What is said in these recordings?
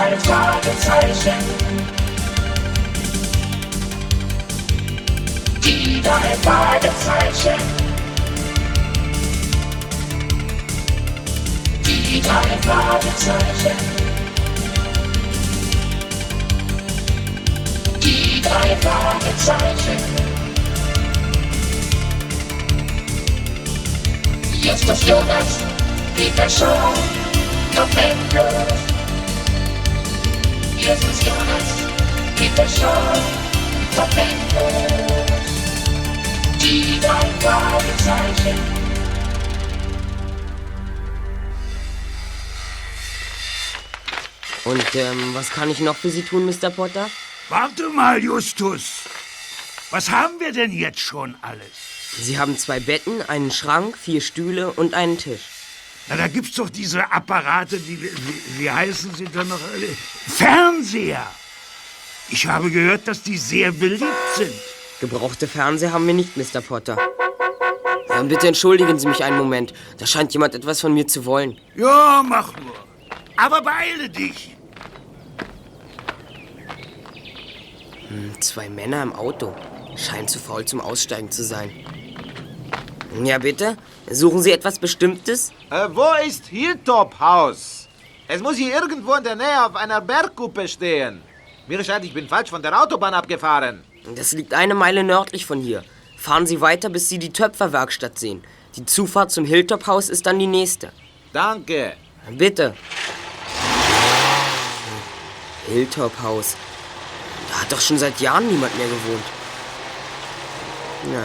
drei Fragezeichen. Die drei Fragezeichen. Die drei Fragezeichen. Die drei Fragezeichen. Jetzt ist Jonas, Peter Shaw, Tom Endlos. Jetzt ist Jonas, Peter Shaw, Tom Endlos. Die drei Fragezeichen. Und ähm, was kann ich noch für Sie tun, Mr. Potter? Warte mal, Justus. Was haben wir denn jetzt schon alles? Sie haben zwei Betten, einen Schrank, vier Stühle und einen Tisch. Na, da gibt's doch diese Apparate, die, wie, wie heißen sie denn noch? alle? Fernseher. Ich habe gehört, dass die sehr beliebt sind. Gebrauchte Fernseher haben wir nicht, Mr. Potter. Ähm, bitte entschuldigen Sie mich einen Moment. Da scheint jemand etwas von mir zu wollen. Ja, mach nur. Aber beeile dich. Hm, Zwei Männer im Auto. Scheint zu faul zum Aussteigen zu sein. Ja, bitte? Suchen Sie etwas Bestimmtes? Äh, wo ist Hilltop Haus? Es muss hier irgendwo in der Nähe auf einer Bergkuppe stehen. Mir scheint, ich bin falsch von der Autobahn abgefahren. Das liegt eine Meile nördlich von hier. Fahren Sie weiter, bis Sie die Töpferwerkstatt sehen. Die Zufahrt zum Hilltop-Haus ist dann die nächste. Danke. Bitte. Hilltop-Haus. Da hat doch schon seit Jahren niemand mehr gewohnt. Na,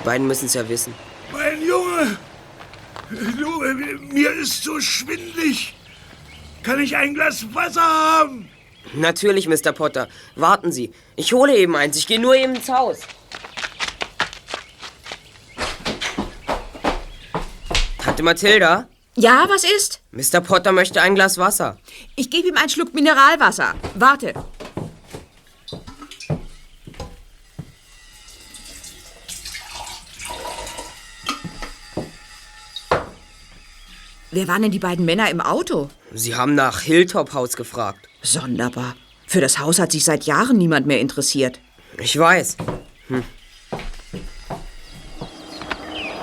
die beiden müssen es ja wissen. Du, äh, mir ist so schwindlig. Kann ich ein Glas Wasser haben? Natürlich, Mr. Potter. Warten Sie. Ich hole eben eins. Ich gehe nur eben ins Haus. Tante Mathilda? Ja, was ist? Mr. Potter möchte ein Glas Wasser. Ich gebe ihm einen Schluck Mineralwasser. Warte. Wer waren denn die beiden Männer im Auto? Sie haben nach Hilltop Haus gefragt. Sonderbar. Für das Haus hat sich seit Jahren niemand mehr interessiert. Ich weiß. Hm.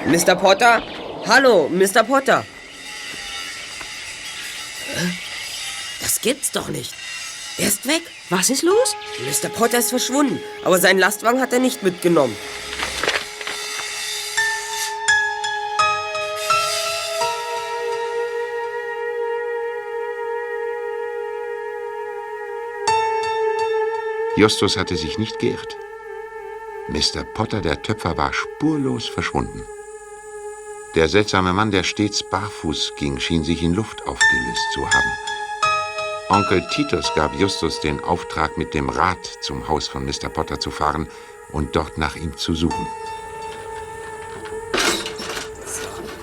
Mr. Potter? Hallo, Mr. Potter. Das gibt's doch nicht. Er ist weg. Was ist los? Mr. Potter ist verschwunden, aber seinen Lastwagen hat er nicht mitgenommen. Justus hatte sich nicht geirrt. Mr. Potter, der Töpfer, war spurlos verschwunden. Der seltsame Mann, der stets barfuß ging, schien sich in Luft aufgelöst zu haben. Onkel Titus gab Justus den Auftrag, mit dem Rad zum Haus von Mr. Potter zu fahren und dort nach ihm zu suchen.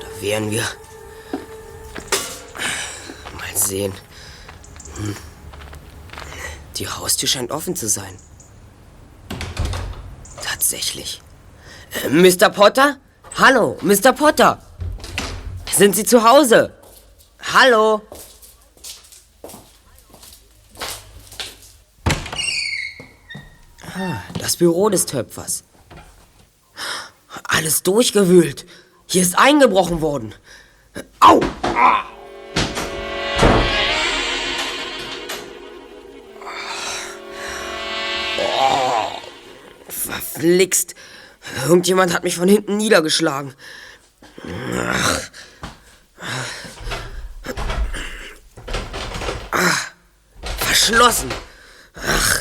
Da wären wir. Mal sehen. Hm. Die Haustür scheint offen zu sein. Tatsächlich. Äh, Mr. Potter? Hallo, Mr. Potter. Sind Sie zu Hause? Hallo? Ah, Das Büro des Töpfers. Alles durchgewühlt. Hier ist eingebrochen worden. Au! Ah! Verflixt. Irgendjemand hat mich von hinten niedergeschlagen. Ach. Ah, verschlossen. Ach,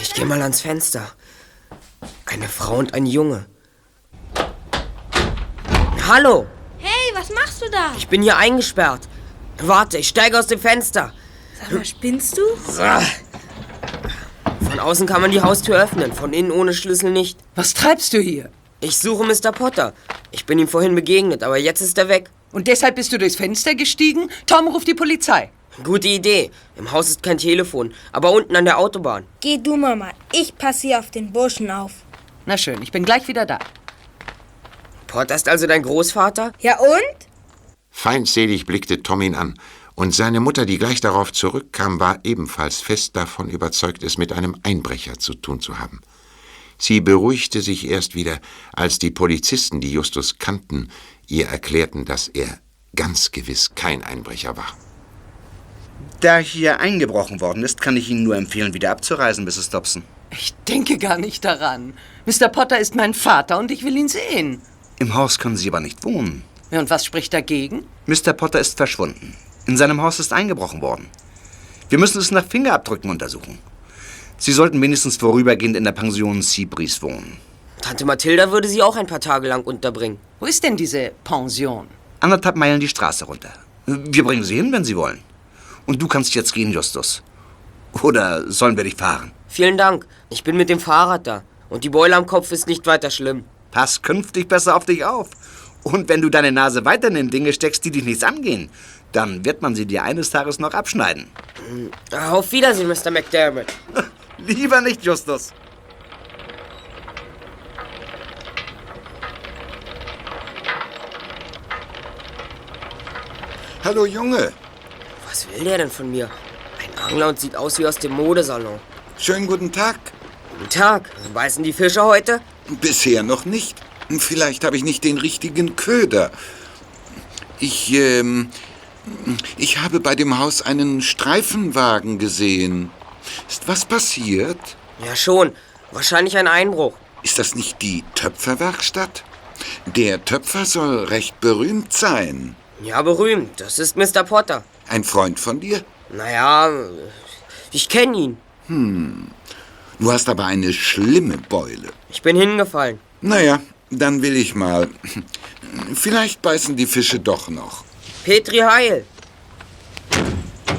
ich gehe mal ans Fenster. Eine Frau und ein Junge. Hallo, Hey, was machst du da? ich bin hier eingesperrt. Warte, ich steige aus dem Fenster. Sag mal, spinnst du? Ah. Von außen kann man die Haustür öffnen, von innen ohne Schlüssel nicht. Was treibst du hier? Ich suche Mr. Potter. Ich bin ihm vorhin begegnet, aber jetzt ist er weg. Und deshalb bist du durchs Fenster gestiegen? Tom ruft die Polizei. Gute Idee. Im Haus ist kein Telefon, aber unten an der Autobahn. Geh du, Mama. Ich passe hier auf den Burschen auf. Na schön, ich bin gleich wieder da. Potter ist also dein Großvater? Ja und? Feindselig blickte Tom ihn an Und seine Mutter, die gleich darauf zurückkam, war ebenfalls fest davon überzeugt, es mit einem Einbrecher zu tun zu haben. Sie beruhigte sich erst wieder, als die Polizisten, die Justus kannten, ihr erklärten, dass er ganz gewiss kein Einbrecher war. Da hier eingebrochen worden ist, kann ich Ihnen nur empfehlen, wieder abzureisen, Mrs. Dobson. Ich denke gar nicht daran. Mr. Potter ist mein Vater und ich will ihn sehen. Im Haus können Sie aber nicht wohnen. Ja, und was spricht dagegen? Mr. Potter ist verschwunden. In seinem Haus ist eingebrochen worden. Wir müssen es nach Fingerabdrücken untersuchen. Sie sollten wenigstens vorübergehend in der Pension Seabreeze wohnen. Tante Mathilda würde sie auch ein paar Tage lang unterbringen. Wo ist denn diese Pension? Anderthalb Meilen die Straße runter. Wir bringen Sie hin, wenn Sie wollen. Und du kannst jetzt gehen, Justus. Oder sollen wir dich fahren? Vielen Dank. Ich bin mit dem Fahrrad da. Und die Beule am Kopf ist nicht weiter schlimm. Pass künftig besser auf dich auf. Und wenn du deine Nase weiterhin in Dinge steckst, die dich nichts angehen, dann wird man sie dir eines Tages noch abschneiden. Auf Wiedersehen, Mr. McDermott. Lieber nicht, Justus. Hallo Junge, Was will der denn von mir? Ein Angler und sieht aus wie aus dem Modesalon. schönen guten Tag. Guten Tag. Beißen die Fische heute? Bisher noch nicht. Vielleicht habe ich nicht den richtigen Köder. Ich, ähm, ich habe bei dem Haus einen Streifenwagen gesehen. Ist was passiert? Ja, schon. Wahrscheinlich ein Einbruch. Ist das nicht die Töpferwerkstatt? Der Töpfer soll recht berühmt sein. Ja, berühmt. Das ist Mr. Potter. Ein Freund von dir? Naja, ich kenne ihn. Du hast aber eine schlimme Beule. Ich bin hingefallen. Naja, dann will ich mal. Vielleicht beißen die Fische doch noch. Petri Heil. Ein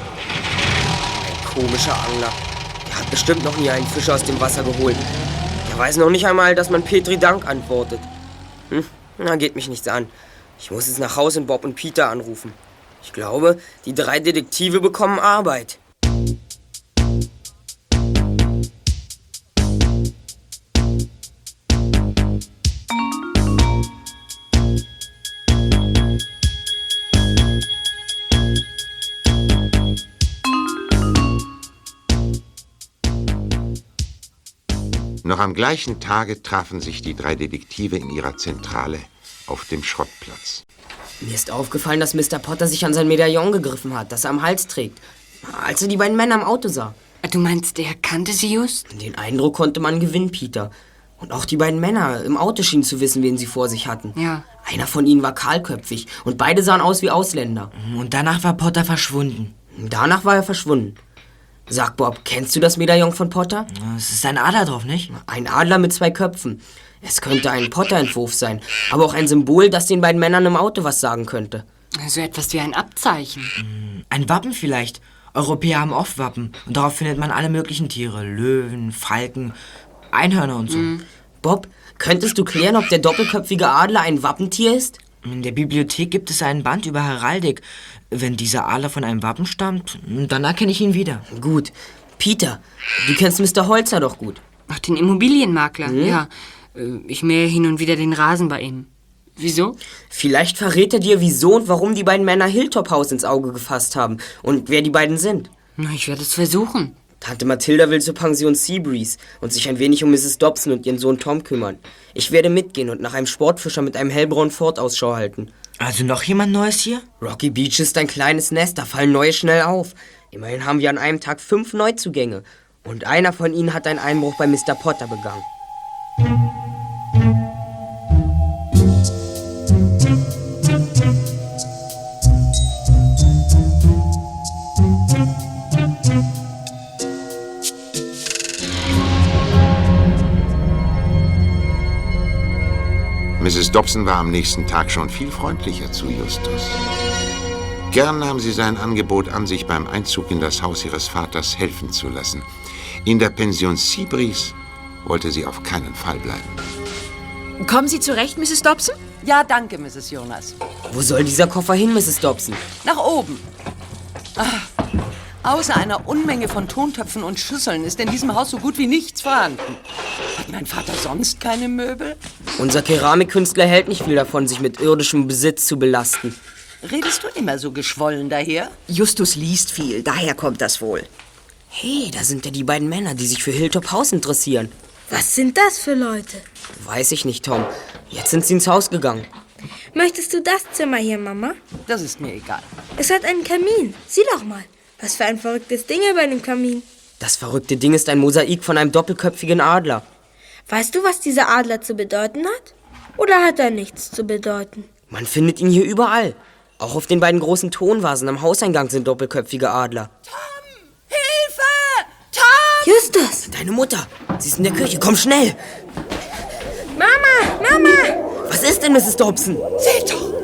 komischer Angler. Der hat bestimmt noch nie einen Fisch aus dem Wasser geholt. Der weiß noch nicht einmal, dass man Petri Dank antwortet. Hm, na, geht mich nichts an. Ich muss jetzt nach Hause und Bob und Peter anrufen. Ich glaube, die drei Detektive bekommen Arbeit. Noch am gleichen Tage trafen sich die drei Detektive in ihrer Zentrale auf dem Schrottplatz. Mir ist aufgefallen, dass Mr. Potter sich an sein Medaillon gegriffen hat, das er am Hals trägt, als er die beiden Männer im Auto sah. Du meinst, er kannte sie just? Den Eindruck konnte man gewinnen, Peter. Und auch die beiden Männer im Auto schienen zu wissen, wen sie vor sich hatten. Ja. Einer von ihnen war kahlköpfig und beide sahen aus wie Ausländer. Und danach war Potter verschwunden. Danach war er verschwunden. Sag Bob, kennst du das Medaillon von Potter? Es ist ein Adler drauf, nicht? Ein Adler mit zwei Köpfen. Es könnte ein Potter-Entwurf sein, aber auch ein Symbol, das den beiden Männern im Auto was sagen könnte. So etwas wie ein Abzeichen. Ein Wappen vielleicht. Europäer haben oft Wappen. Und darauf findet man alle möglichen Tiere. Löwen, Falken, Einhörner und so. Bob, könntest du klären, ob der doppelköpfige Adler ein Wappentier ist? In der Bibliothek gibt es einen Band über Heraldik. Wenn dieser Adler von einem Wappen stammt, dann erkenne ich ihn wieder. Gut. Peter, du kennst Mr. Holzer doch gut. Ach, den Immobilienmakler, ja. Äh, Ich mähe hin und wieder den Rasen bei ihm. Wieso? Vielleicht verrät er dir, wieso und warum die beiden Männer Hilltop House ins Auge gefasst haben und wer die beiden sind. Na, ich werde es versuchen. Tante Mathilda will zur Pension Seabreeze und sich ein wenig um Mrs. Dobson und ihren Sohn Tom kümmern. Ich werde mitgehen und nach einem Sportfischer mit einem hellbraunen Ford Ausschau halten. Also noch jemand Neues hier? Rocky Beach ist ein kleines Nest, da fallen neue schnell auf. Immerhin haben wir an einem Tag fünf Neuzugänge. Und einer von ihnen hat einen Einbruch bei Mr. Potter begangen. Mrs. Dobson war am nächsten Tag schon viel freundlicher zu Justus. Gern nahm sie sein Angebot an, sich beim Einzug in das Haus ihres Vaters helfen zu lassen. In der Pension Seabreeze wollte sie auf keinen Fall bleiben. Kommen Sie zurecht, Mrs. Dobson? Ja, danke, Mrs. Jonas. Wo soll dieser Koffer hin, Mrs. Dobson? Nach oben. Ah, außer einer Unmenge von Tontöpfen und Schüsseln ist in diesem Haus so gut wie nichts vorhanden. Hat mein Vater sonst keine Möbel? Unser Keramikkünstler hält nicht viel davon, sich mit irdischem Besitz zu belasten. Redest du immer so geschwollen daher? Justus liest viel, daher kommt das wohl. Hey, da sind ja die beiden Männer, die sich für Hilltop House interessieren. Was sind das für Leute? Weiß ich nicht, Tom. Jetzt sind sie ins Haus gegangen. Möchtest du das Zimmer hier, Mama? Das ist mir egal. Es hat einen Kamin. Sieh doch mal. Was für ein verrücktes Ding über dem Kamin. Das verrückte Ding ist ein Mosaik von einem doppelköpfigen Adler. Weißt du, was dieser Adler zu bedeuten hat? Oder hat er nichts zu bedeuten? Man findet ihn hier überall. Auch auf den beiden großen Tonvasen am Hauseingang sind doppelköpfige Adler. Hilfe! Tom! Justus! Deine Mutter! Sie ist in der Küche. Komm schnell! Mama! Mama! Was ist denn, Mrs. Dobson? Seht doch!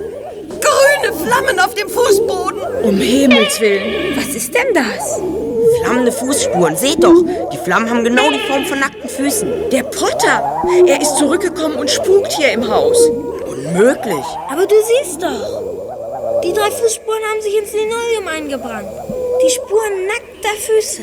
Grüne Flammen auf dem Fußboden! Um Himmels Willen! Was ist denn das? Flammende Fußspuren. Seht doch! Die Flammen haben genau die Form von nackten Füßen. Der Potter! Er ist zurückgekommen und spukt hier im Haus. Unmöglich. Aber du siehst doch. Die drei Fußspuren haben sich ins Linoleum eingebrannt. Die Spuren nackter Füße.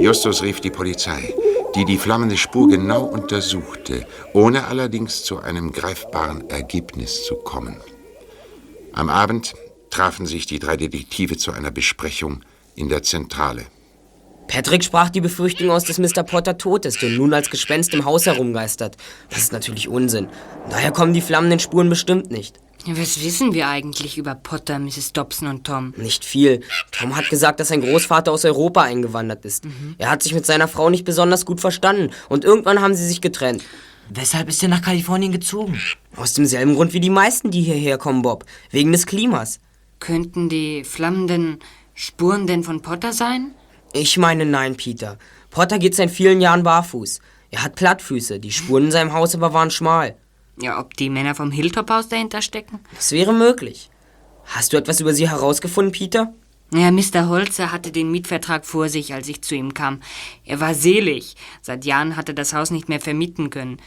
Justus rief die Polizei, die die flammende Spur genau untersuchte, ohne allerdings zu einem greifbaren Ergebnis zu kommen. Am Abend trafen sich die drei Detektive zu einer Besprechung in der Zentrale. Patrick sprach die Befürchtung aus, dass Mr. Potter tot ist und nun als Gespenst im Haus herumgeistert. Das ist natürlich Unsinn. Daher kommen die flammenden Spuren bestimmt nicht. Was wissen wir eigentlich über Potter, Mrs. Dobson und Tom? Nicht viel. Tom hat gesagt, dass sein Großvater aus Europa eingewandert ist. Er hat sich mit seiner Frau nicht besonders gut verstanden und irgendwann haben sie sich getrennt. Weshalb ist er nach Kalifornien gezogen? Aus demselben Grund wie die meisten, die hierher kommen, Bob. Wegen des Klimas. Könnten die flammenden Spuren denn von Potter sein? Ich meine nein, Peter. Potter geht seit vielen Jahren barfuß. Er hat Plattfüße, die Spuren in seinem Haus aber waren schmal. Ja, ob die Männer vom Hilltop-Haus dahinter stecken? Das wäre möglich. Hast du etwas über sie herausgefunden, Peter? Ja, Mr. Holzer hatte den Mietvertrag vor sich, als ich zu ihm kam. Er war selig. Seit Jahren hatte das Haus nicht mehr vermieten können.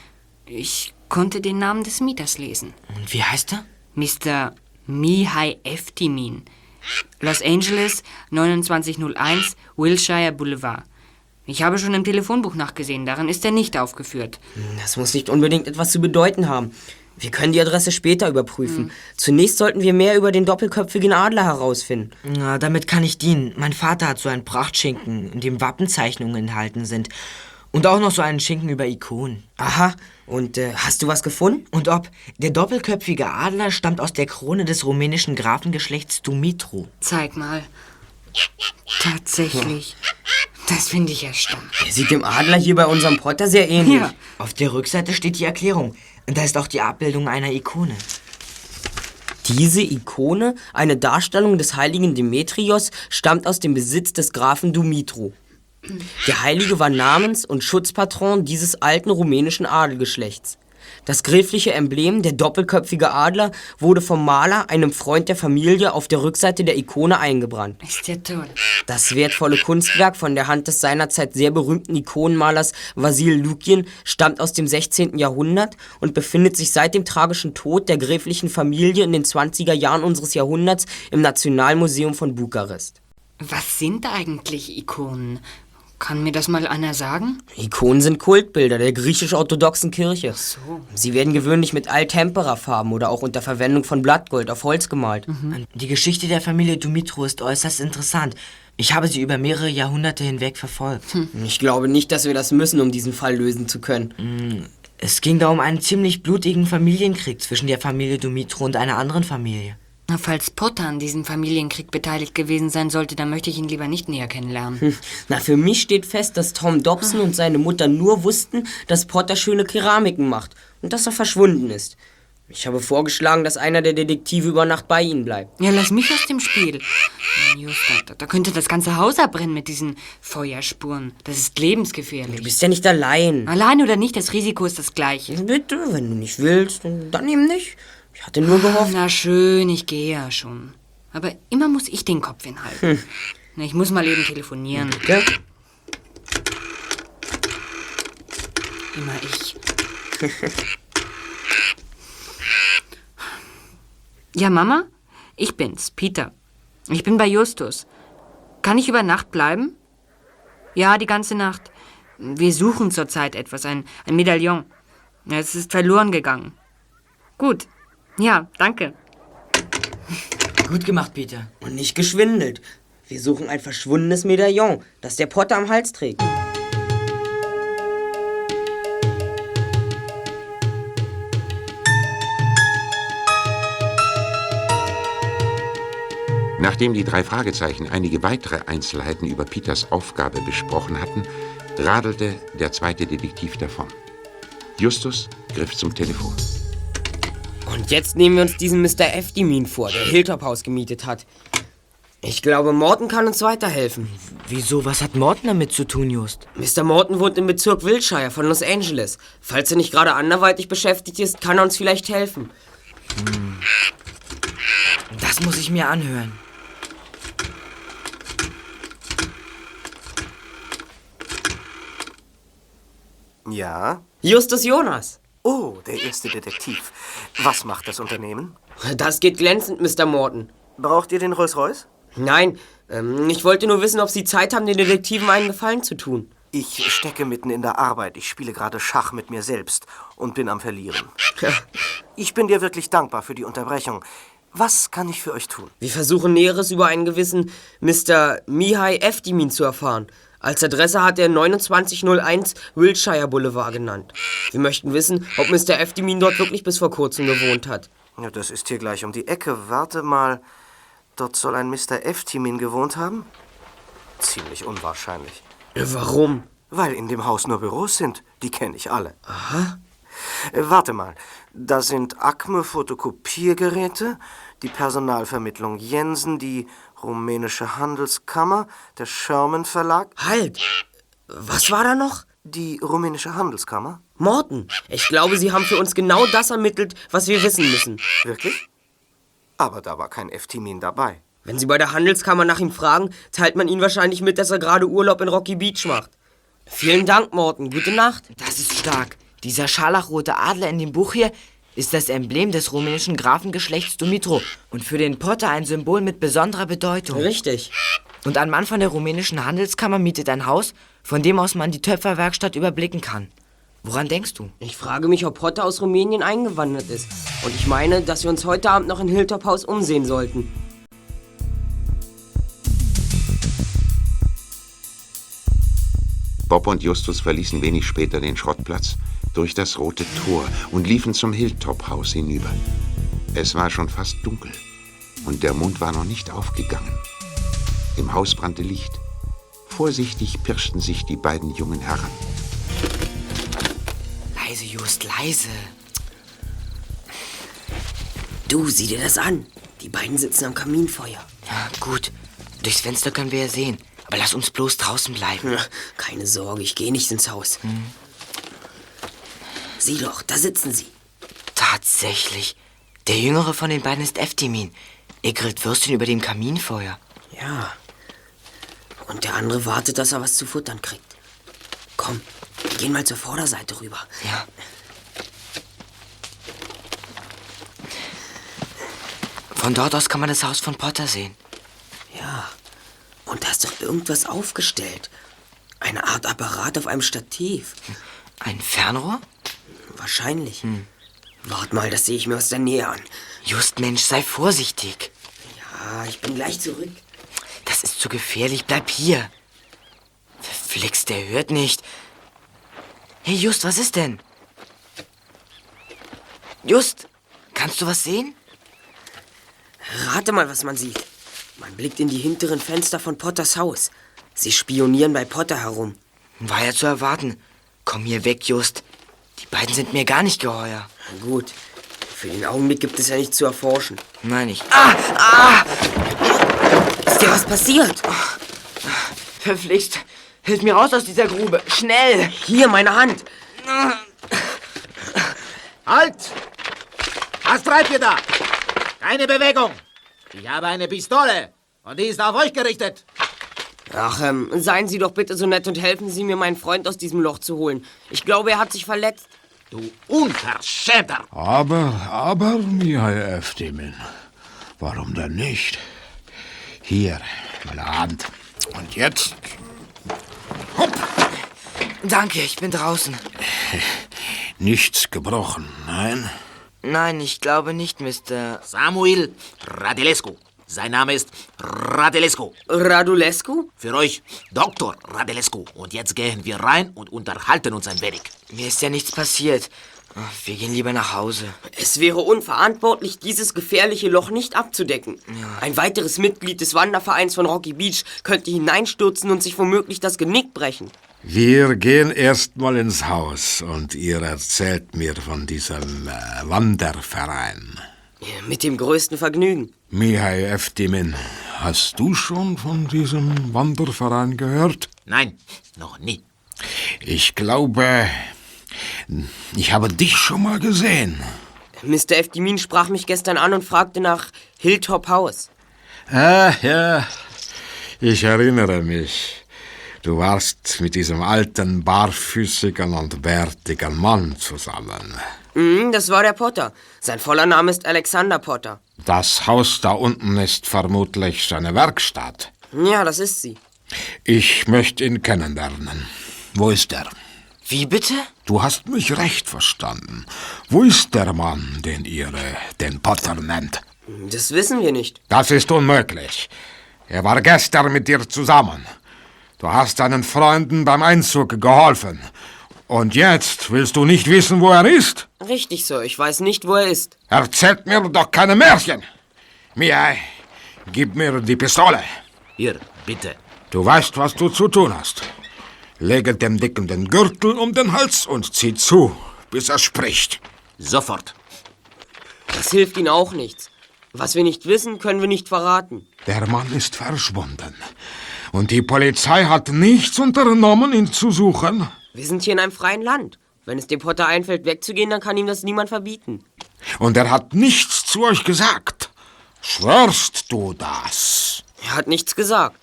Ich konnte den Namen des Mieters lesen. Und wie heißt er? Mr. Mihai Eftimin. Los Angeles, 2901 Wilshire Boulevard. Ich habe schon im Telefonbuch nachgesehen, darin ist er nicht aufgeführt. Das muss nicht unbedingt etwas zu bedeuten haben. Wir können die Adresse später überprüfen. Zunächst sollten wir mehr über den doppelköpfigen Adler herausfinden. Na, damit kann ich dienen. Mein Vater hat so einen Prachtschinken, in dem Wappenzeichnungen enthalten sind. Und auch noch so einen Schinken über Ikonen. Aha. Und äh, hast du was gefunden? Und ob der doppelköpfige Adler stammt aus der Krone des rumänischen Grafengeschlechts Dumitru. Zeig mal. Tatsächlich. Das finde ich erstaunlich. Er sieht dem Adler hier bei unserem Potter sehr ähnlich. Ja. Auf der Rückseite steht die Erklärung. Und da ist auch die Abbildung einer Ikone. Diese Ikone, eine Darstellung des heiligen Demetrios, stammt aus dem Besitz des Grafen Dumitru. Der Heilige war Namens- und Schutzpatron dieses alten rumänischen Adelgeschlechts. Das gräfliche Emblem, der doppelköpfige Adler, wurde vom Maler, einem Freund der Familie, auf der Rückseite der Ikone eingebrannt. Ist ja toll. Das wertvolle Kunstwerk von der Hand des seinerzeit sehr berühmten Ikonenmalers Vasil Lukin stammt aus dem 16. Jahrhundert und befindet sich seit dem tragischen Tod der gräflichen Familie in den 20er Jahren unseres Jahrhunderts im Nationalmuseum von Bukarest. Was sind eigentlich Ikonen? Kann mir das mal einer sagen? Ikonen sind Kultbilder der griechisch-orthodoxen Kirche. So. Sie werden gewöhnlich mit Altempera-Farben oder auch unter Verwendung von Blattgold auf Holz gemalt. Die Geschichte der Familie Dumitru ist äußerst interessant. Ich habe sie über mehrere Jahrhunderte hinweg verfolgt. Ich glaube nicht, dass wir das müssen, um diesen Fall lösen zu können. Es ging da um einen ziemlich blutigen Familienkrieg zwischen der Familie Dumitru und einer anderen Familie. Na, falls Potter an diesem Familienkrieg beteiligt gewesen sein sollte, dann möchte ich ihn lieber nicht näher kennenlernen. Hm. Na, für mich steht fest, dass Tom Dobson und seine Mutter nur wussten, dass Potter schöne Keramiken macht und dass er verschwunden ist. Ich habe vorgeschlagen, dass einer der Detektive über Nacht bei ihnen bleibt. Ja, lass mich aus dem Spiel. Just, da, da könnte das ganze Haus abbrennen mit diesen Feuerspuren. Das ist lebensgefährlich. Du bist ja nicht allein. Allein oder nicht, das Risiko ist das gleiche. Bitte, wenn du nicht willst, dann, dann eben nicht. Ich hatte nur gehofft. Na schön, ich gehe ja schon. Aber immer muss ich den Kopf hinhalten. Na, ich muss mal eben telefonieren. Ja? Immer ich. ja, Mama? Ich bin's, Peter. Ich bin bei Justus. Kann ich über Nacht bleiben? Ja, die ganze Nacht. Wir suchen zurzeit etwas, ein, ein Medaillon. Es ist verloren gegangen. Gut. Ja, danke. Gut gemacht, Peter. Und nicht geschwindelt. Wir suchen ein verschwundenes Medaillon, das der Potter am Hals trägt. Nachdem die drei Fragezeichen einige weitere Einzelheiten über Peters Aufgabe besprochen hatten, radelte der zweite Detektiv davon. Justus griff zum Telefon. Und jetzt nehmen wir uns diesen Mr. Eftimin vor, der Hilltop Haus gemietet hat. Ich glaube, Morton kann uns weiterhelfen. Wieso? Was hat Morton damit zu tun, Just? Mr. Morton wohnt im Bezirk Wilshire von Los Angeles. Falls er nicht gerade anderweitig beschäftigt ist, kann er uns vielleicht helfen. Das muss ich mir anhören. Ja? Justus Jonas. Oh, der erste Detektiv. Was macht das Unternehmen? Das geht glänzend, Mr. Morton. Braucht ihr den Rolls-Royce? Nein, ähm, ich wollte nur wissen, ob Sie Zeit haben, den Detektiven einen Gefallen zu tun. Ich stecke mitten in der Arbeit. Ich spiele gerade Schach mit mir selbst und bin am Verlieren. Ich bin dir wirklich dankbar für die Unterbrechung. Was kann ich für euch tun? Wir versuchen Näheres über einen gewissen Mr. Mihai Eftimin zu erfahren. Als Adresse hat er 2901 Wilshire Boulevard genannt. Wir möchten wissen, ob Mr. Eftimin dort wirklich bis vor kurzem gewohnt hat. Ja, das ist hier gleich um die Ecke. Warte mal. Dort soll ein Mr. Eftimin gewohnt haben? Ziemlich unwahrscheinlich. Warum? Weil in dem Haus nur Büros sind. Die kenne ich alle. Aha. Äh, Warte mal. Da sind Acme Fotokopiergeräte, die Personalvermittlung Jensen, die rumänische Handelskammer, der Sherman Verlag. Halt! Was war da noch? Die rumänische Handelskammer. Morton, ich glaube, Sie haben für uns genau das ermittelt, was wir wissen müssen. Wirklich? Aber da war kein Eftimin dabei. Wenn Sie bei der Handelskammer nach ihm fragen, teilt man Ihnen wahrscheinlich mit, dass er gerade Urlaub in Rocky Beach macht. Vielen Dank, Morton. Gute Nacht. Das ist stark. Dieser scharlachrote Adler in dem Buch hier ist das Emblem des rumänischen Grafengeschlechts Dumitro und für den Potter ein Symbol mit besonderer Bedeutung. Richtig. Und ein Mann von der rumänischen Handelskammer mietet ein Haus, von dem aus man die Töpferwerkstatt überblicken kann. Woran denkst du? Ich frage mich, ob Potter aus Rumänien eingewandert ist. Und ich meine, dass wir uns heute Abend noch in Hilltop Haus umsehen sollten. Bob und Justus verließen wenig später den Schrottplatz durch das rote Tor und liefen zum Hilltop-Haus hinüber. Es war schon fast dunkel und der Mond war noch nicht aufgegangen. Im Haus brannte Licht. Vorsichtig pirschten sich die beiden Jungen heran. Leise, Just, leise. Du, sieh dir das an. Die beiden sitzen am Kaminfeuer. Ja, gut. Durchs Fenster können wir ja sehen. Aber lass uns bloß draußen bleiben. Keine Sorge, ich gehe nicht ins Haus. Sieh doch, da sitzen sie. Tatsächlich. Der jüngere von den beiden ist Eftimin. Er grillt Würstchen über dem Kaminfeuer. Ja. Und der andere wartet, dass er was zu futtern kriegt. Komm, wir gehen mal zur Vorderseite rüber. Ja. Von dort aus kann man das Haus von Potter sehen. Ja. Und da ist doch irgendwas aufgestellt. Eine Art Apparat auf einem Stativ. Ein Fernrohr? Wahrscheinlich. Wart mal, das sehe ich mir aus der Nähe an. Just, Mensch, sei vorsichtig. Ja, ich bin gleich zurück. Das ist zu gefährlich. Bleib hier. Verflixt, der hört nicht. Hey, Just, was ist denn? Just, kannst du was sehen? Rate mal, was man sieht. Man blickt in die hinteren Fenster von Potters Haus. Sie spionieren bei Potter herum. War ja zu erwarten. Komm hier weg, Just. Die beiden sind mir gar nicht geheuer. Na gut. Für den Augenblick gibt es ja nichts zu erforschen. Nein, ich. Ah! Ah! Ist dir was passiert? Verflixt. Hilf mir raus aus dieser Grube. Schnell! Hier, meine Hand. Halt! Was treibt ihr da? Keine Bewegung! Ich habe eine Pistole und die ist auf euch gerichtet. Ach, ähm, seien Sie doch bitte so nett und helfen Sie mir, meinen Freund aus diesem Loch zu holen. Ich glaube, er hat sich verletzt. Du Unverschämter! Aber, aber, Mihai Eftimin, warum denn nicht? Hier, meine Hand. Und jetzt? Danke, ich bin draußen. Nichts gebrochen, nein? Nein, ich glaube nicht, Mr. Samuel Radelescu. Sein Name ist Radelescu. Radulescu? Für euch Dr. Radelescu. Und jetzt gehen wir rein und unterhalten uns ein wenig. Mir ist ja nichts passiert. Wir gehen lieber nach Hause. Es wäre unverantwortlich, dieses gefährliche Loch nicht abzudecken. Ein weiteres Mitglied des Wandervereins von Rocky Beach könnte hineinstürzen und sich womöglich das Genick brechen. Wir gehen erst mal ins Haus und ihr erzählt mir von diesem äh, Wanderverein. Mit dem größten Vergnügen. Mihai Eftimin, hast du schon von diesem Wanderverein gehört? Nein, noch nie. Ich glaube, ich habe dich schon mal gesehen. Mr. Eftimin sprach mich gestern an und fragte nach Hilltop House. Ah, ja, ich erinnere mich. Du warst mit diesem alten, barfüßigen und bärtigen Mann zusammen. Mhm, das war der Potter. Sein voller Name ist Alexander Potter. Das Haus da unten ist vermutlich seine Werkstatt. Ja, das ist sie. Ich möchte ihn kennenlernen. Wo ist er? Wie bitte? Du hast mich recht verstanden. Wo ist der Mann, den ihr den Potter nennt? Das wissen wir nicht. Das ist unmöglich. Er war gestern mit dir zusammen. Du hast deinen Freunden beim Einzug geholfen. Und jetzt willst du nicht wissen, wo er ist? Richtig, Sir. Ich weiß nicht, wo er ist. Erzählt mir doch keine Märchen. Mia, gib mir die Pistole. Hier, bitte. Du weißt, was du zu tun hast. Lege dem Dicken den Gürtel um den Hals und zieh zu, bis er spricht. Sofort. Das hilft ihnen auch nichts. Was wir nicht wissen, können wir nicht verraten. Der Mann ist verschwunden. Und die Polizei hat nichts unternommen, ihn zu suchen. Wir sind hier in einem freien Land. Wenn es dem Potter einfällt, wegzugehen, dann kann ihm das niemand verbieten. Und er hat nichts zu euch gesagt. Schwörst du das? Er hat nichts gesagt.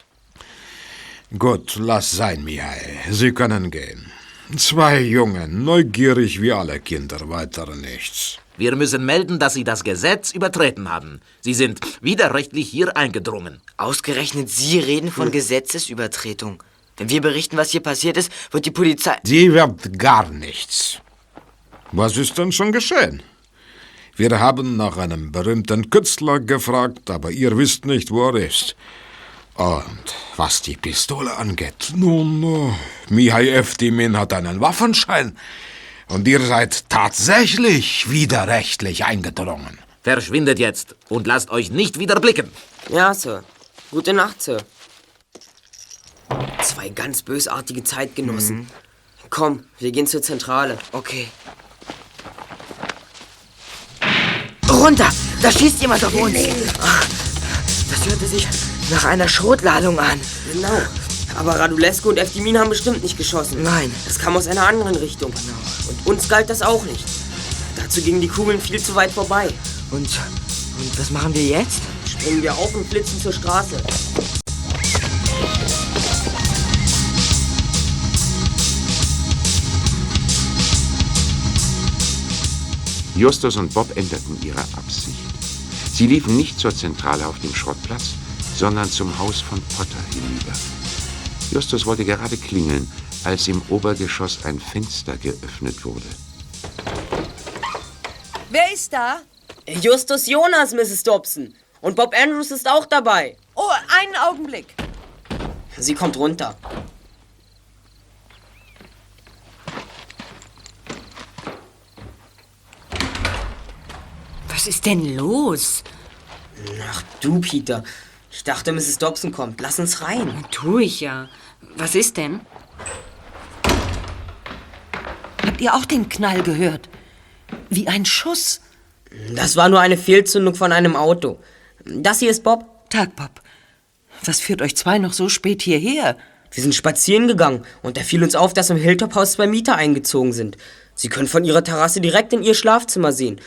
Gut, lass sein, Mihai. Sie können gehen. Zwei Jungen, neugierig wie alle Kinder, weiter nichts. Wir müssen melden, dass Sie das Gesetz übertreten haben. Sie sind widerrechtlich hier eingedrungen. Ausgerechnet Sie reden von Gesetzesübertretung. Wenn wir berichten, was hier passiert ist, wird die Polizei... Sie wird gar nichts. Was ist denn schon geschehen? Wir haben nach einem berühmten Künstler gefragt, aber ihr wisst nicht, wo er ist. Und was die Pistole angeht, nun, uh, Mihai Eftimin hat einen Waffenschein. Und ihr seid tatsächlich widerrechtlich eingedrungen. Verschwindet jetzt und lasst euch nicht wieder blicken. Ja, Sir. Gute Nacht, Sir. Zwei ganz bösartige Zeitgenossen. Komm, wir gehen zur Zentrale. Okay. Runter! Da schießt jemand auf uns! Ach, Das hörte sich nach einer Schrotladung an. Genau. Aber Radulescu und Eftimin haben bestimmt nicht geschossen. Nein. Das kam aus einer anderen Richtung. Und uns galt das auch nicht. Dazu gingen die Kugeln viel zu weit vorbei. Und, und was machen wir jetzt? Springen wir auf und flitzen zur Straße. Justus und Bob änderten ihre Absicht. Sie liefen nicht zur Zentrale auf dem Schrottplatz, sondern zum Haus von Potter hinüber. Justus wollte gerade klingeln, als im Obergeschoss ein Fenster geöffnet wurde. Wer ist da? Justus Jonas, Mrs. Dobson. Und Bob Andrews ist auch dabei. Oh, einen Augenblick. Sie kommt runter. Was ist denn los? Ach du, Peter. Ich dachte, Mrs. Dobson kommt. Lass uns rein. Tu ich ja. Was ist denn? Habt ihr auch den Knall gehört? Wie ein Schuss. Das war nur eine Fehlzündung von einem Auto. Das hier ist Bob. Tag, Bob. Was führt euch zwei noch so spät hierher? Wir sind spazieren gegangen und da fiel uns auf, dass im Hilltop-Haus zwei Mieter eingezogen sind. Sie können von ihrer Terrasse direkt in ihr Schlafzimmer sehen.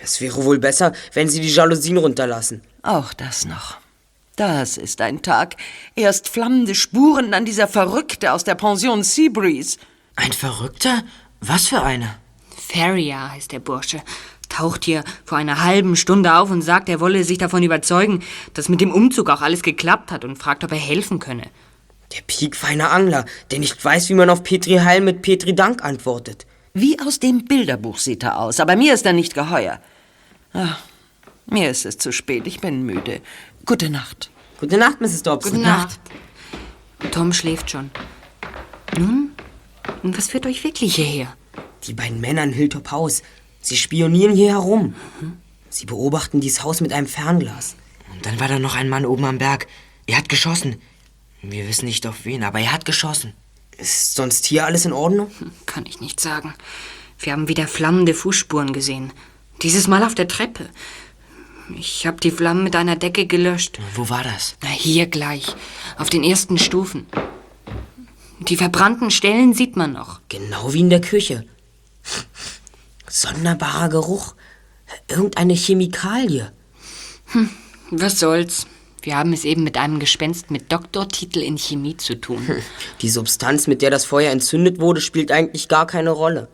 Es wäre wohl besser, wenn sie die Jalousien runterlassen. Auch das noch. Das ist ein Tag. Erst flammende Spuren, dann dieser Verrückte aus der Pension Seabreeze. Ein Verrückter? Was für einer? Ferrier heißt der Bursche. Taucht hier vor einer halben Stunde auf und sagt, er wolle sich davon überzeugen, dass mit dem Umzug auch alles geklappt hat und fragt, ob er helfen könne. Der piekfeine Angler, der nicht weiß, wie man auf Petri Heil mit Petri Dank antwortet. Wie aus dem Bilderbuch sieht er aus, aber mir ist er nicht geheuer. Ach, mir ist es zu spät, ich bin müde. Gute Nacht. Gute Nacht, Mrs. Dobson. Gute Nacht. Tom schläft schon. Nun, und was führt euch wirklich hierher? Die beiden Männer in Hilltop Haus. Sie spionieren hier herum. Sie beobachten dieses Haus mit einem Fernglas. Und dann war da noch ein Mann oben am Berg. Er hat geschossen. Wir wissen nicht auf wen, aber er hat geschossen. Ist sonst hier alles in Ordnung? Kann ich nicht sagen. Wir haben wieder flammende Fußspuren gesehen. Dieses Mal auf der Treppe. Ich habe die Flammen mit einer Decke gelöscht. Wo war das? Na, hier gleich. Auf den ersten Stufen. Die verbrannten Stellen sieht man noch. Genau wie in der Küche. Sonderbarer Geruch. Irgendeine Chemikalie. Hm, was soll's. Wir haben es eben mit einem Gespenst mit Doktortitel in Chemie zu tun. Die Substanz, mit der das Feuer entzündet wurde, spielt eigentlich gar keine Rolle.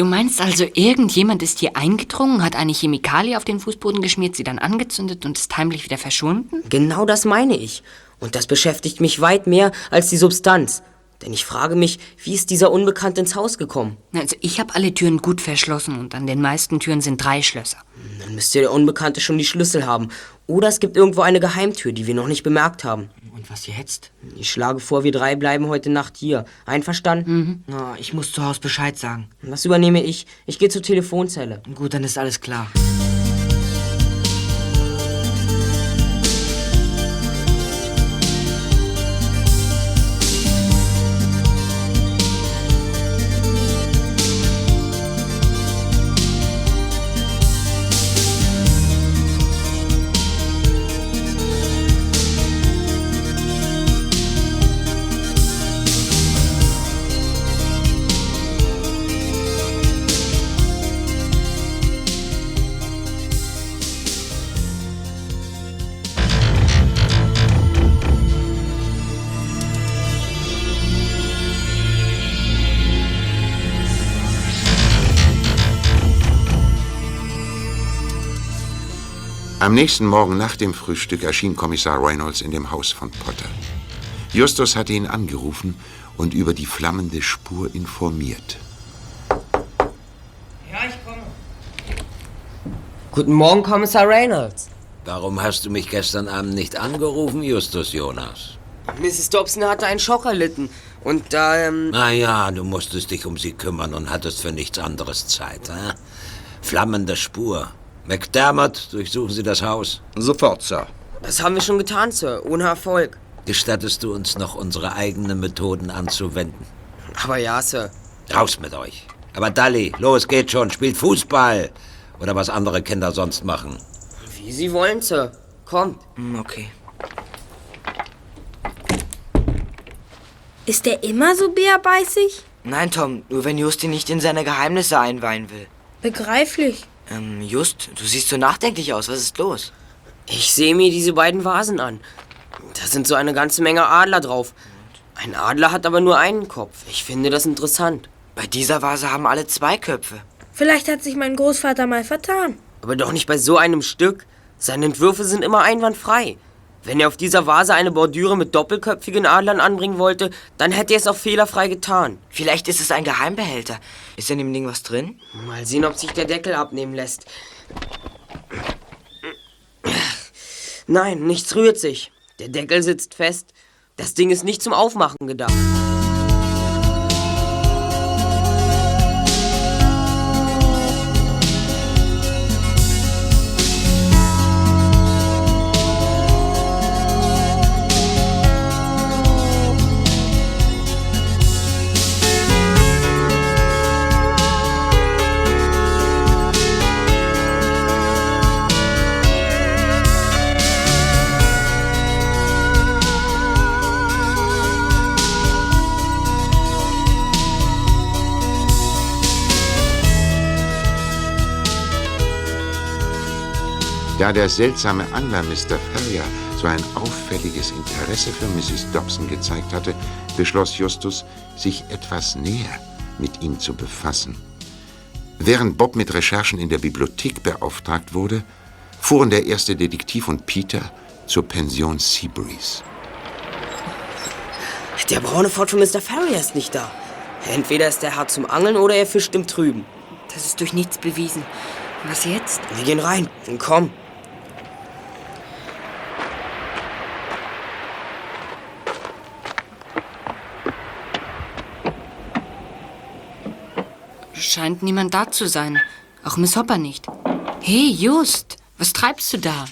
Du meinst also, irgendjemand ist hier eingedrungen, hat eine Chemikalie auf den Fußboden geschmiert, sie dann angezündet und ist heimlich wieder verschwunden? Genau das meine ich. Und das beschäftigt mich weit mehr als die Substanz. Denn ich frage mich, wie ist dieser Unbekannt ins Haus gekommen? Also ich habe alle Türen gut verschlossen und an den meisten Türen sind drei Schlösser. Dann müsste der Unbekannte schon die Schlüssel haben. Oder es gibt irgendwo eine Geheimtür, die wir noch nicht bemerkt haben. Und was jetzt? Ich schlage vor, wir drei bleiben heute Nacht hier. Einverstanden? Mhm. Na, ich muss zu Hause Bescheid sagen. Das übernehme ich. Ich gehe zur Telefonzelle. Gut, dann ist alles klar. Am nächsten Morgen nach dem Frühstück erschien Kommissar Reynolds in dem Haus von Potter. Justus hatte ihn angerufen und über die flammende Spur informiert. Ja, ich komme. Guten Morgen, Kommissar Reynolds. Warum hast du mich gestern Abend nicht angerufen, Justus Jonas? Mrs. Dobson hatte einen Schock erlitten. Und da, ähm... Na ja, du musstest dich um sie kümmern und hattest für nichts anderes Zeit, hä? Flammende Spur. McDermott, durchsuchen Sie das Haus. Sofort, Sir. Das haben wir schon getan, Sir. Ohne Erfolg. Gestattest du uns noch unsere eigenen Methoden anzuwenden? Aber ja, Sir. Raus mit euch. Aber Dali, los, geht schon, spielt Fußball. Oder was andere Kinder sonst machen. Wie Sie wollen, Sir. Kommt. Okay. Ist der immer so bärbeißig? Nein, Tom, nur wenn Justin nicht in seine Geheimnisse einweihen will. Begreiflich. Ähm, Just, du siehst so nachdenklich aus. Was ist los? Ich sehe mir diese beiden Vasen an. Da sind so eine ganze Menge Adler drauf. Ein Adler hat aber nur einen Kopf. Ich finde das interessant. Bei dieser Vase haben alle zwei Köpfe. Vielleicht hat sich mein Großvater mal vertan. Aber doch nicht bei so einem Stück. Seine Entwürfe sind immer einwandfrei. Wenn er auf dieser Vase eine Bordüre mit doppelköpfigen Adlern anbringen wollte, dann hätte er es auch fehlerfrei getan. Vielleicht ist es ein Geheimbehälter. Ist in dem Ding was drin? Mal sehen, ob sich der Deckel abnehmen lässt. Nein, nichts rührt sich. Der Deckel sitzt fest. Das Ding ist nicht zum Aufmachen gedacht. Da der seltsame Angler Mr. Ferrier so ein auffälliges Interesse für Mrs. Dobson gezeigt hatte, beschloss Justus, sich etwas näher mit ihm zu befassen. Während Bob mit Recherchen in der Bibliothek beauftragt wurde, fuhren der erste Detektiv und Peter zur Pension Seabreeze. Der braune Ford von Mr. Ferrier ist nicht da. Entweder ist der Herr zum Angeln oder er fischt im Trüben. Das ist durch nichts bewiesen. Was jetzt? Wir gehen rein. Komm. Scheint niemand da zu sein. Auch Miss Hopper nicht. Hey, Just, was treibst du da?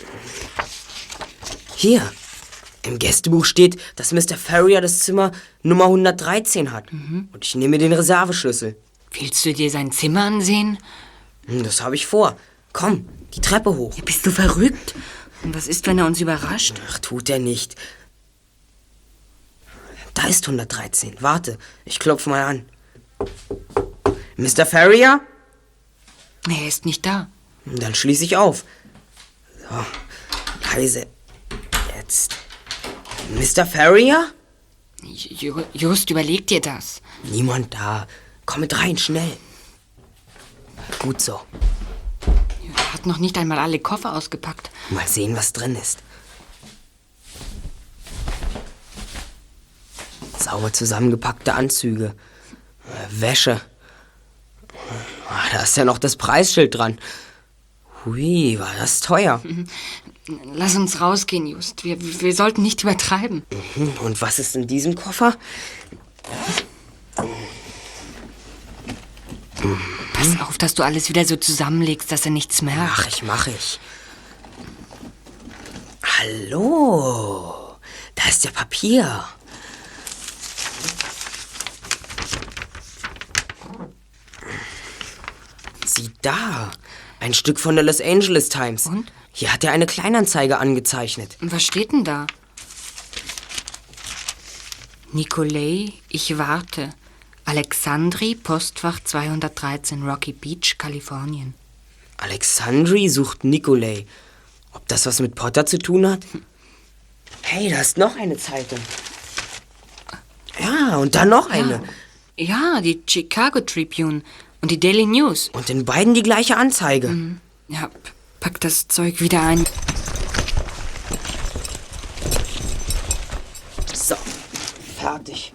Hier. Im Gästebuch steht, dass Mr. Ferrier das Zimmer Nummer 113 hat. Und ich nehme den Reserveschlüssel. Willst du dir sein Zimmer ansehen? Hm, Das habe ich vor. Komm, die Treppe hoch. Bist du verrückt? Und was ist, wenn er uns überrascht? Ach, tut er nicht. Da ist 113. Warte, ich klopfe mal an. Mr. Ferrier? Er ist nicht da. Dann schließe ich auf. So, leise. Jetzt. Mr. Ferrier? Ju- Just, überleg dir das. Niemand da. Komm mit rein, schnell. Gut so. Er hat noch nicht einmal alle Koffer ausgepackt. Mal sehen, was drin ist. Sauber zusammengepackte Anzüge. Äh, Wäsche. Ah, Da ist ja noch das Preisschild dran. Hui, war das teuer. Lass uns rausgehen, Just. Wir, wir sollten nicht übertreiben. Mhm, Und was ist in diesem Koffer? Pass auf, dass du alles wieder so zusammenlegst, dass er nichts merkt. Mach ich, mach ich. Hallo, da ist ja Papier. Sieh da, ein Stück von der Los Angeles Times. Und? Hier hat er eine Kleinanzeige angezeichnet. Was steht denn da? Nikolai, ich warte. Alexandri, Postfach 213, Rocky Beach, Kalifornien. Alexandri sucht Nikolai. Ob das was mit Potter zu tun hat? Hey, da ist noch eine Zeitung. Ja, und dann noch eine. Ja, die Chicago Tribune und die Daily News. Und in beiden die gleiche Anzeige. Ja, p- pack das Zeug wieder ein. So, fertig.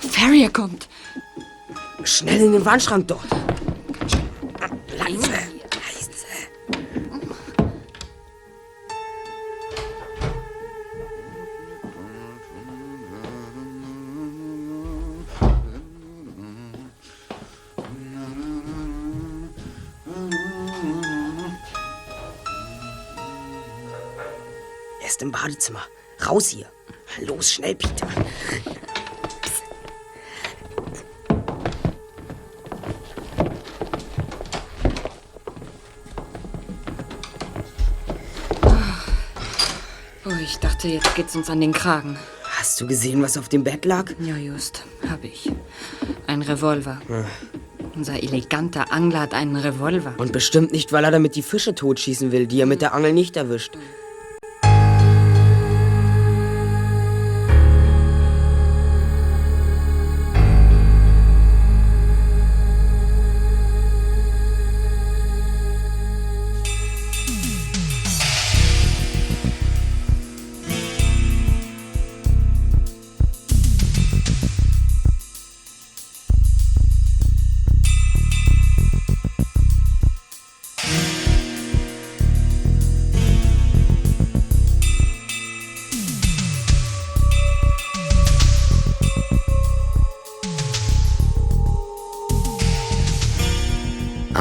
Farrier kommt. Schnell in den Wandschrank dort. Dachte, jetzt geht's uns an den Kragen. Hast du gesehen, was auf dem Bett lag? Ja, just, hab ich. Ein Revolver. Unser eleganter Angler hat einen Revolver. Und bestimmt nicht, weil er damit die Fische totschießen will, die er mit der Angel nicht erwischt.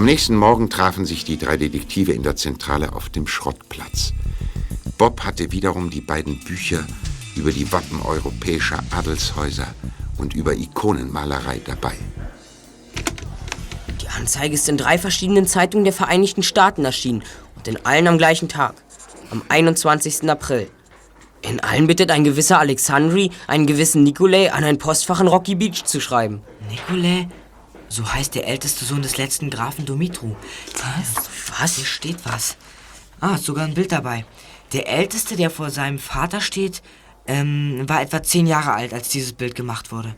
Am nächsten Morgen trafen sich die drei Detektive in der Zentrale auf dem Schrottplatz. Bob hatte wiederum die beiden Bücher über die Wappen europäischer Adelshäuser und über Ikonenmalerei dabei. Die Anzeige ist in drei verschiedenen Zeitungen der Vereinigten Staaten erschienen und in allen am gleichen Tag, am 21. April. In allen bittet ein gewisser Alexandri einen gewissen Nikolai an ein Postfach in Rocky Beach zu schreiben. Nikolai, so heißt der älteste Sohn des letzten Grafen Dumitru. Was? Was? Hier steht was. Ah, ist sogar ein Bild dabei. Der älteste, der vor seinem Vater steht, ähm, war etwa zehn Jahre alt, als dieses Bild gemacht wurde.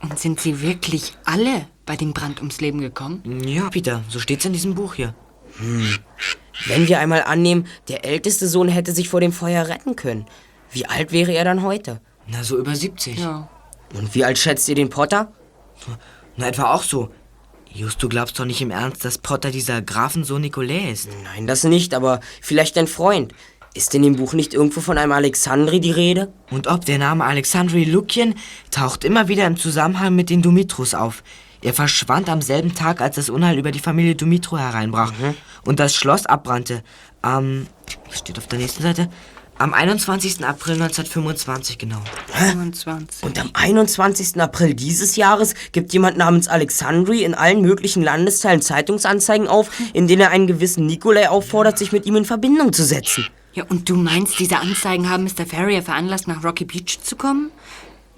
Und sind sie wirklich alle bei dem Brand ums Leben gekommen? Ja, Peter, so steht's in diesem Buch hier. Hm. Wenn wir einmal annehmen, der älteste Sohn hätte sich vor dem Feuer retten können, wie alt wäre er dann heute? Na, so über 70. Ja. Und wie alt schätzt ihr den Potter? Na, etwa auch so. Just, du glaubst doch nicht im Ernst, dass Potter dieser Grafensohn Nikolai ist? Nein, das nicht, aber vielleicht dein Freund. Ist in dem Buch nicht irgendwo von einem Alexandri die Rede? Und ob der Name Alexandri Lukien taucht immer wieder im Zusammenhang mit den Dumitrus auf. Er verschwand am selben Tag, als das Unheil über die Familie Dumitru hereinbrach und das Schloss abbrannte. Was steht auf der nächsten Seite? Am 21. April 1925 genau. 25. Und am 21. April dieses Jahres gibt jemand namens Alexandri in allen möglichen Landesteilen Zeitungsanzeigen auf, in denen er einen gewissen Nikolai auffordert, sich mit ihm in Verbindung zu setzen. Ja, und du meinst, diese Anzeigen haben Mr. Ferrier veranlasst, nach Rocky Beach zu kommen?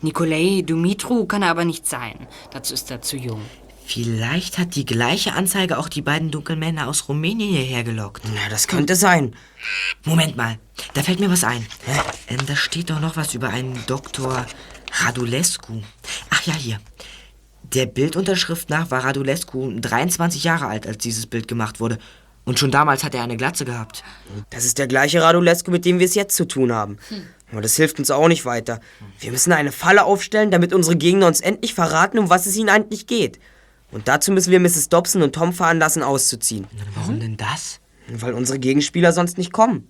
Nikolai Dumitru kann er aber nicht sein. Dazu ist er zu jung. Vielleicht hat die gleiche Anzeige auch die beiden dunklen Männer aus Rumänien hierher gelockt. Na, das könnte sein. Moment mal, da fällt mir was ein. Ähm, da steht doch noch was über einen Doktor Radulescu. Ach ja, hier. Der Bildunterschrift nach war Radulescu 23 Jahre alt, als dieses Bild gemacht wurde. Und schon damals hat er eine Glatze gehabt. Das ist der gleiche Radulescu, mit dem wir es jetzt zu tun haben. Aber das hilft uns auch nicht weiter. Wir müssen eine Falle aufstellen, damit unsere Gegner uns endlich verraten, um was es ihnen eigentlich geht. Und dazu müssen wir Mrs. Dobson und Tom veranlassen, auszuziehen. Warum denn das? Weil unsere Gegenspieler sonst nicht kommen.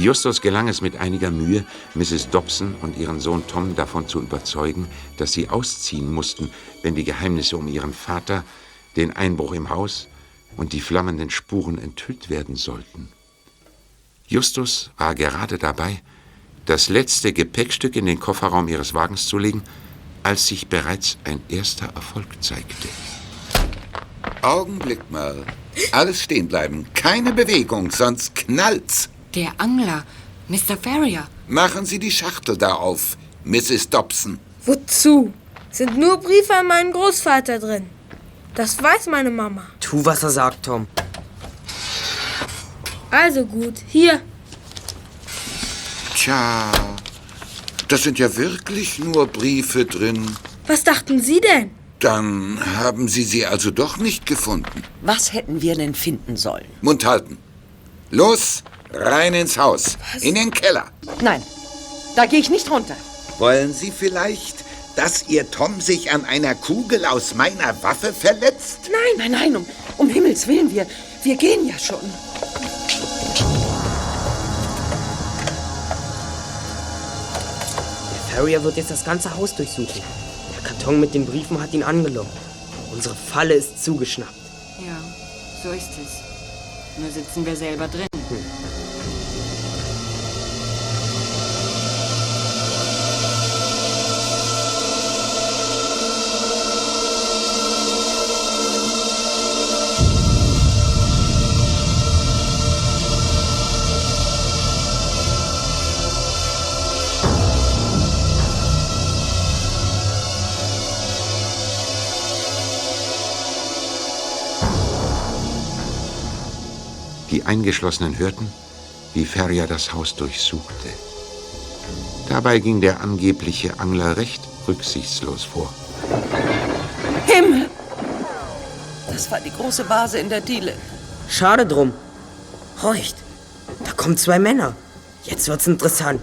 Justus gelang es mit einiger Mühe, Mrs. Dobson und ihren Sohn Tom davon zu überzeugen, dass sie ausziehen mussten, wenn die Geheimnisse um ihren Vater, den Einbruch im Haus und die flammenden Spuren enthüllt werden sollten. Justus war gerade dabei, das letzte Gepäckstück in den Kofferraum ihres Wagens zu legen, als sich bereits ein erster Erfolg zeigte. Augenblick mal. Alles stehen bleiben. Keine Bewegung, sonst knallt's. Der Angler, Mr. Ferrier. Machen Sie die Schachtel da auf, Mrs. Dobson. Wozu? Sind nur Briefe an meinen Großvater drin. Das weiß meine Mama. Tu, was er sagt, Tom. Also gut, hier. Tja, da sind ja wirklich nur Briefe drin. Was dachten Sie denn? Dann haben Sie sie also doch nicht gefunden. Was hätten wir denn finden sollen? Mund halten. Los, rein ins Haus. In den Keller. Nein, da gehe ich nicht runter. Wollen Sie vielleicht, dass Ihr Tom sich an einer Kugel aus meiner Waffe verletzt? Nein, nein, nein, um, um Himmels Willen, wir, wir gehen ja schon. Der Farrier wird jetzt das ganze Haus durchsuchen. Der Karton mit den Briefen hat ihn angelockt. Unsere Falle ist zugeschnappt. Ja, so ist es. Nur sitzen wir selber drin. Die Eingeschlossenen hörten, wie Ferrier das Haus durchsuchte. Dabei ging der angebliche Angler recht rücksichtslos vor. Himmel! Das war die große Vase in der Diele. Schade drum. Horcht, da kommen zwei Männer. Jetzt wird's interessant.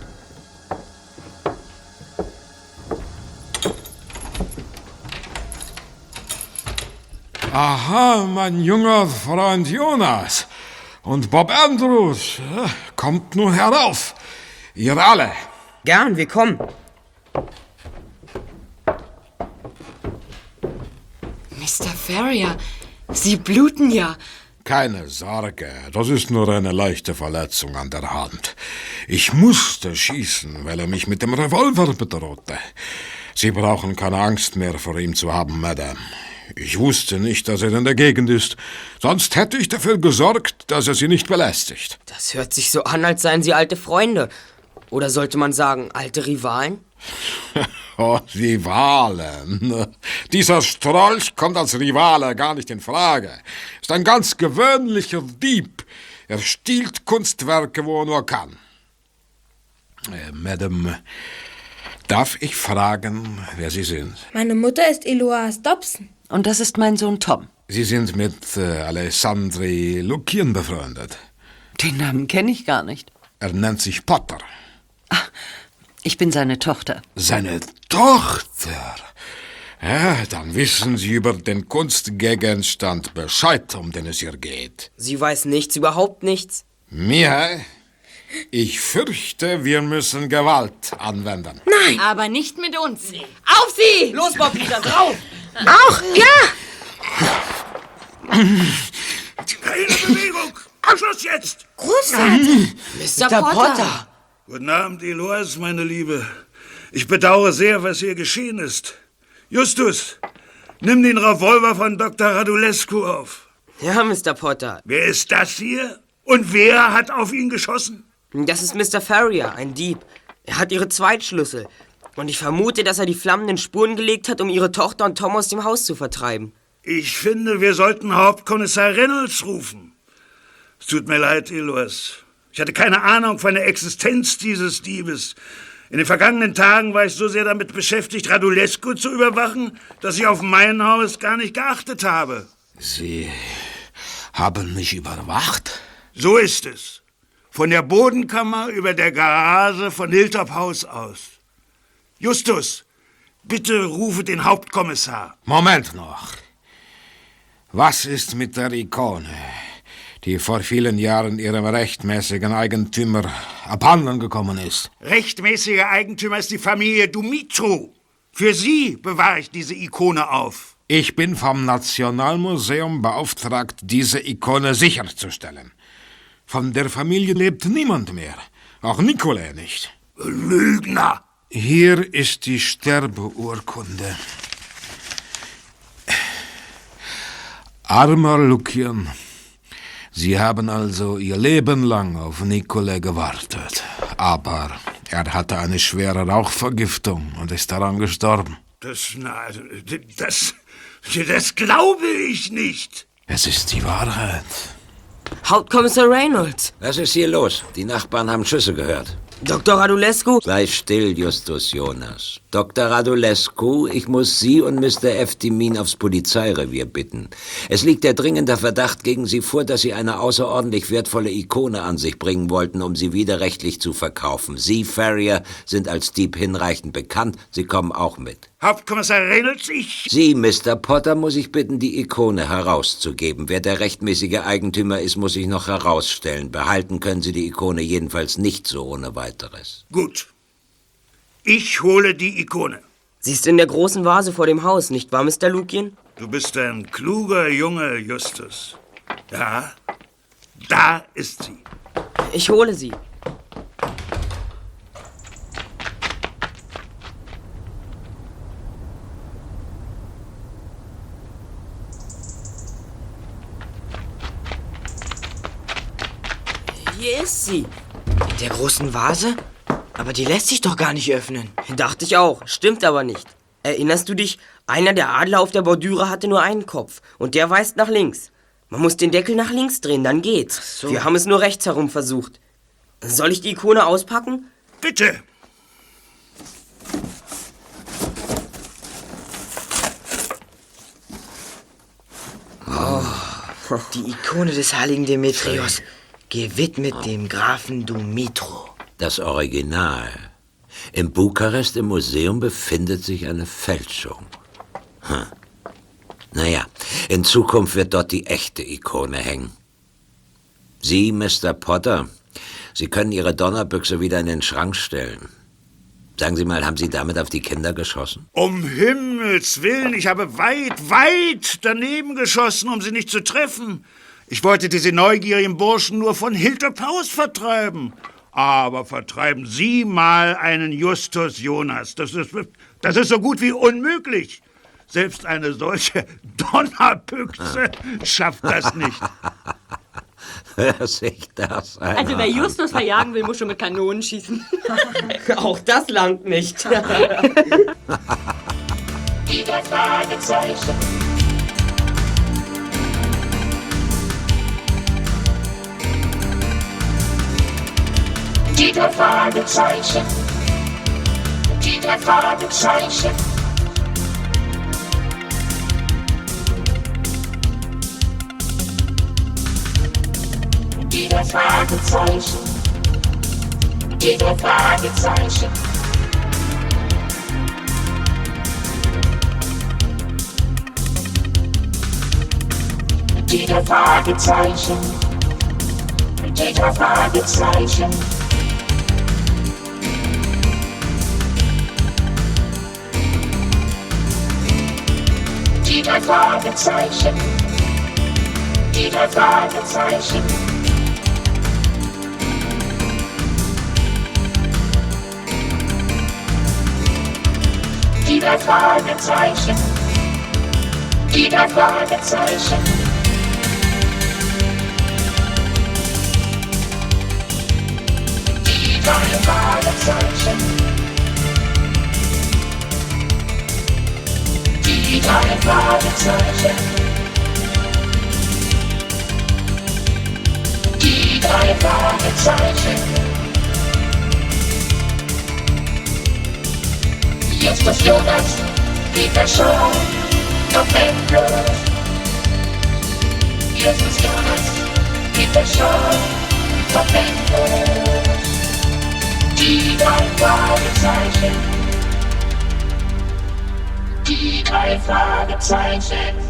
Aha, mein junger Freund Jonas. Und Bob Andrews. Ja, Kommt nun herauf. Ihr alle. Gern, wir kommen. Mr. Ferrier, Sie bluten ja. Keine Sorge, das ist nur eine leichte Verletzung an der Hand. Ich musste schießen, weil er mich mit dem Revolver bedrohte. Sie brauchen keine Angst mehr vor ihm zu haben, Madame. Ich wusste nicht, dass er in der Gegend ist. Sonst hätte ich dafür gesorgt, dass er Sie nicht belästigt. Das hört sich so an, als seien sie alte Freunde. Oder sollte man sagen, alte Rivalen? Oh, Rivalen. Dieser Strolch kommt als Rivale gar nicht in Frage. Ist ein ganz gewöhnlicher Dieb. Er stiehlt Kunstwerke, wo er nur kann. Äh, Madame, darf ich fragen, wer Sie sind? Meine Mutter ist Eloise Dobson. Und das ist mein Sohn Tom. Sie sind mit äh, Alessandri Lukien befreundet. Den Namen kenne ich gar nicht. Er nennt sich Potter. Ich bin seine Tochter. Seine Tochter? Ja, dann wissen Sie über den Kunstgegenstand Bescheid, um den es hier geht. Sie weiß nichts, überhaupt nichts. Mihai, ich fürchte, wir müssen Gewalt anwenden. Nein. Aber nicht mit uns. Auf sie! Los, Bob, wieder drauf! Auch, ja! Keine Bewegung! Abschluss jetzt! Großvater! Mr. Potter. Guten Abend, Eloise, meine Liebe. Ich bedauere sehr, was hier geschehen ist. Justus, nimm den Revolver von Dr. Radulescu auf. Ja, Mr. Potter. Wer ist das hier? Und wer hat auf ihn geschossen? Das ist Mr. Farrier, ein Dieb. Er hat ihre Zweitschlüssel. Und ich vermute, dass er die flammenden Spuren gelegt hat, um ihre Tochter und Tom aus dem Haus zu vertreiben. Ich finde, wir sollten Hauptkommissar Reynolds rufen. Es tut mir leid, Eloise. Ich hatte keine Ahnung von der Existenz dieses Diebes. In den vergangenen Tagen war ich so sehr damit beschäftigt, Radulescu zu überwachen, dass ich auf mein Haus gar nicht geachtet habe. Sie haben mich überwacht? So ist es. Von der Bodenkammer über der Garage von Hilltop Haus aus. Justus, bitte rufe den Hauptkommissar. Moment noch. Was ist mit der Ikone, die vor vielen Jahren ihrem rechtmäßigen Eigentümer abhanden gekommen ist? Rechtmäßiger Eigentümer ist die Familie Dumitru. Für sie bewahre ich diese Ikone auf. Ich bin vom Nationalmuseum beauftragt, diese Ikone sicherzustellen. Von der Familie lebt niemand mehr. Auch Nikolai nicht. Lügner! Hier ist die Sterbeurkunde. Armer Lukian, Sie haben also Ihr Leben lang auf Nikolai gewartet. Aber er hatte eine schwere Rauchvergiftung und ist daran gestorben. Das, na, das, das glaube ich nicht. Es ist die Wahrheit. Hauptkommissar Reynolds. Was ist hier los? Die Nachbarn haben Schüsse gehört. Dr. Radulescu? Sei still, Justus Jonas. Dr. Radulescu, ich muss Sie und Mr. Eftimin aufs Polizeirevier bitten. Es liegt der dringende Verdacht gegen Sie vor, dass Sie eine außerordentlich wertvolle Ikone an sich bringen wollten, um sie widerrechtlich zu verkaufen. Sie, Farrier, sind als Dieb hinreichend bekannt. Sie kommen auch mit. Hauptkommissar Reynolds, ich... Sie, Mr. Potter, muss ich bitten, die Ikone herauszugeben. Wer der rechtmäßige Eigentümer ist, muss ich noch herausstellen. Behalten können Sie die Ikone jedenfalls nicht so ohne weiteres. Gut. Ich hole die Ikone. Sie ist in der großen Vase vor dem Haus, nicht wahr, Mr. Lukien? Du bist ein kluger Junge, Justus. Ja, da ist sie. Ich hole sie. Hier ist sie. In der großen Vase? Aber die lässt sich doch gar nicht öffnen. Dachte ich auch, stimmt aber nicht. Erinnerst du dich, einer der Adler auf der Bordüre hatte nur einen Kopf und der weist nach links. Man muss den Deckel nach links drehen, dann geht's. so. Wir haben es nur rechts herum versucht. Soll ich die Ikone auspacken? Bitte. Oh, die Ikone des heiligen Demetrios, gewidmet dem Grafen Dumitru. Das Original. Im Bukarest im Museum befindet sich eine Fälschung. Hm. Naja, in Zukunft wird dort die echte Ikone hängen. Sie, Mr. Potter, Sie können Ihre Donnerbüchse wieder in den Schrank stellen. Sagen Sie mal, haben Sie damit auf die Kinder geschossen? Um Himmels Willen, ich habe weit, weit daneben geschossen, um sie nicht zu treffen. Ich wollte diese neugierigen Burschen nur von Hilltop House vertreiben. Aber vertreiben Sie mal einen Justus Jonas. Das ist, das ist so gut wie unmöglich. Selbst eine solche Donnerbüchse schafft das nicht. Hör sich das an. Also wer Justus verjagen will, muss schon mit Kanonen schießen. Auch das langt nicht. Die drei Fragezeichen. Die drei Fragezeichen. Die drei Fragezeichen. Die drei Fragezeichen. Die drei Fragezeichen. Die drei Fragezeichen. Jeder Fragezeichen. die Fragezeichen. Jeder die Jeder Fragezeichen. Die drei Fragezeichen. Flying, flying, sunshine. Flying, flying, sunshine. Jest to związek, widzę show, to ten plus. Jest to związek, widzę show, to ten deep, I fly the safe.